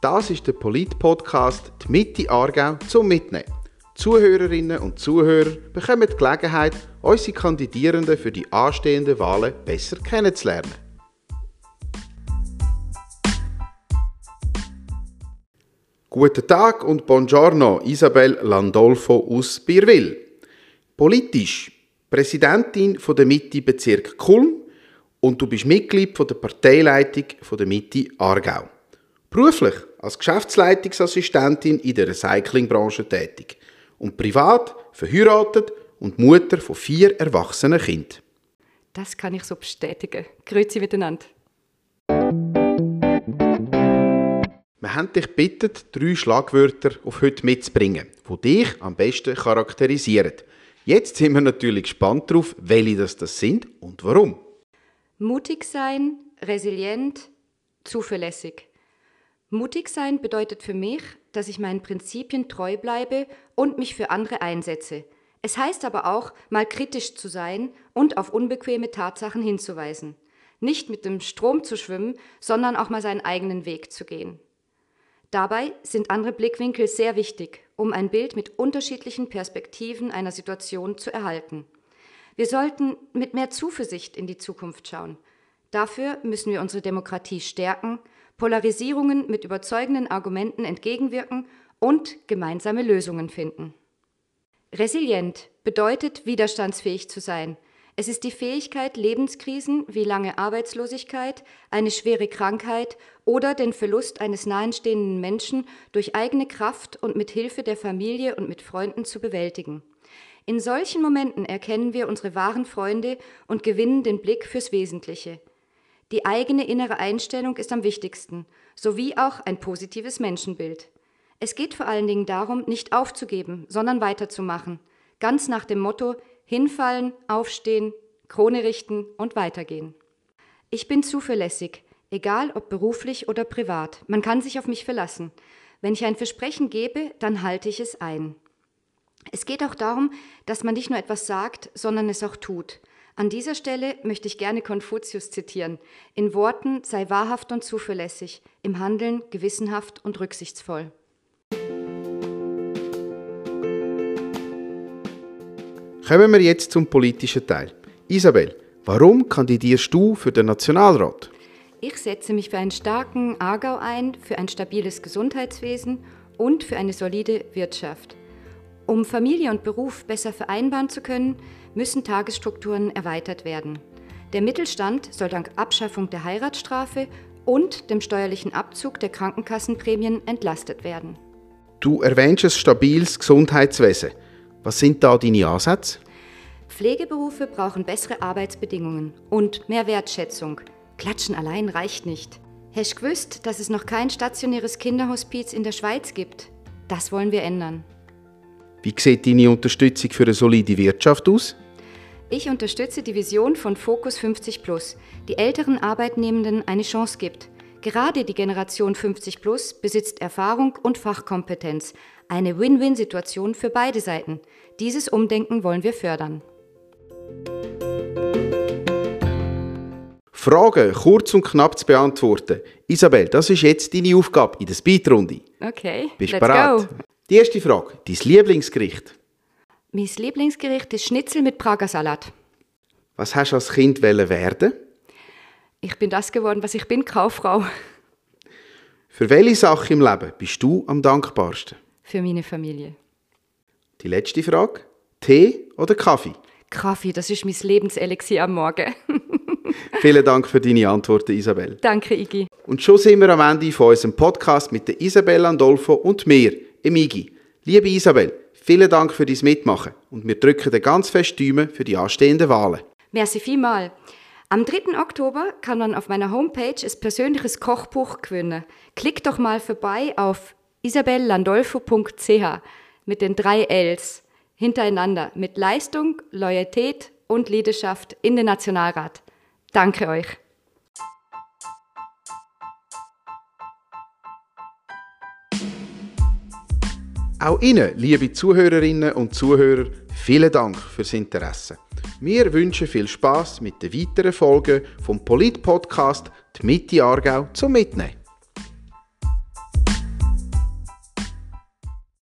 Das ist der Polit-Podcast «Die Mitte Aargau zum Mitnehmen». Zuhörerinnen und Zuhörer bekommen die Gelegenheit, unsere Kandidierenden für die anstehenden Wahlen besser kennenzulernen. Guten Tag und Buongiorno, Isabel Landolfo aus Bierwil. Politisch Präsidentin von der Mitte Bezirk Kulm und du bist Mitglied der Parteileitung der Mitte Aargau. Beruflich als Geschäftsleitungsassistentin in der Recyclingbranche tätig und privat verheiratet und Mutter von vier erwachsenen Kindern. Das kann ich so bestätigen. Grüezi miteinander. Wir haben dich gebeten, drei Schlagwörter auf heute mitzubringen, die dich am besten charakterisieren. Jetzt sind wir natürlich gespannt darauf, welche das, das sind und warum. Mutig sein, resilient, zuverlässig. Mutig sein bedeutet für mich, dass ich meinen Prinzipien treu bleibe und mich für andere einsetze. Es heißt aber auch, mal kritisch zu sein und auf unbequeme Tatsachen hinzuweisen. Nicht mit dem Strom zu schwimmen, sondern auch mal seinen eigenen Weg zu gehen. Dabei sind andere Blickwinkel sehr wichtig, um ein Bild mit unterschiedlichen Perspektiven einer Situation zu erhalten. Wir sollten mit mehr Zuversicht in die Zukunft schauen. Dafür müssen wir unsere Demokratie stärken, Polarisierungen mit überzeugenden Argumenten entgegenwirken und gemeinsame Lösungen finden. Resilient bedeutet, widerstandsfähig zu sein. Es ist die Fähigkeit, Lebenskrisen wie lange Arbeitslosigkeit, eine schwere Krankheit oder den Verlust eines nahestehenden Menschen durch eigene Kraft und mit Hilfe der Familie und mit Freunden zu bewältigen. In solchen Momenten erkennen wir unsere wahren Freunde und gewinnen den Blick fürs Wesentliche. Die eigene innere Einstellung ist am wichtigsten, sowie auch ein positives Menschenbild. Es geht vor allen Dingen darum, nicht aufzugeben, sondern weiterzumachen, ganz nach dem Motto hinfallen, aufstehen, Krone richten und weitergehen. Ich bin zuverlässig, egal ob beruflich oder privat. Man kann sich auf mich verlassen. Wenn ich ein Versprechen gebe, dann halte ich es ein. Es geht auch darum, dass man nicht nur etwas sagt, sondern es auch tut. An dieser Stelle möchte ich gerne Konfuzius zitieren. In Worten sei wahrhaft und zuverlässig, im Handeln gewissenhaft und rücksichtsvoll. Kommen wir jetzt zum politischen Teil. Isabel, warum kandidierst du für den Nationalrat? Ich setze mich für einen starken Aargau ein, für ein stabiles Gesundheitswesen und für eine solide Wirtschaft. Um Familie und Beruf besser vereinbaren zu können, müssen Tagesstrukturen erweitert werden. Der Mittelstand soll dank Abschaffung der Heiratsstrafe und dem steuerlichen Abzug der Krankenkassenprämien entlastet werden. Du erwähnst ein stabiles Gesundheitswesen. Was sind da deine Ansätze? Pflegeberufe brauchen bessere Arbeitsbedingungen und mehr Wertschätzung. Klatschen allein reicht nicht. Hast du gewusst, dass es noch kein stationäres Kinderhospiz in der Schweiz gibt? Das wollen wir ändern. Wie sieht deine Unterstützung für eine solide Wirtschaft aus? Ich unterstütze die Vision von Focus 50 Plus, die älteren Arbeitnehmenden eine Chance gibt. Gerade die Generation 50 Plus besitzt Erfahrung und Fachkompetenz. Eine Win-Win-Situation für beide Seiten. Dieses Umdenken wollen wir fördern. Fragen kurz und knapp zu beantworten. Isabel, das ist jetzt deine Aufgabe in der Speedrunde. Okay, Bist let's bereit? go. Die erste Frage. Dein Lieblingsgericht? Mein Lieblingsgericht ist Schnitzel mit Prager Salat. Was hast du als Kind werden? Ich bin das geworden, was ich bin, Kauffrau. Für welche Sache im Leben bist du am dankbarsten? Für meine Familie. Die letzte Frage. Tee oder Kaffee? Kaffee, das ist mein Lebenselixier am Morgen. Vielen Dank für deine Antworten, Isabel. Danke, Iggy. Und schon sind wir am Ende von unserem Podcast mit der Isabel Andolfo und mir, dem Igi. Liebe Isabel, vielen Dank für dein Mitmachen und wir drücken dir ganz fest Daumen für die anstehenden Wahlen. Merci vielmal. Am 3. Oktober kann man auf meiner Homepage ein persönliches Kochbuch gewinnen. Klick doch mal vorbei auf isabellandolfo.ch mit den drei Ls hintereinander mit Leistung, Loyalität und Leidenschaft in den Nationalrat. Danke euch. Auch Ihnen, liebe Zuhörerinnen und Zuhörer, vielen Dank fürs Interesse. Wir wünschen viel Spaß mit den weiteren Folgen vom Polit-Podcast «Die Mitte Aargau zum Mitnehmen».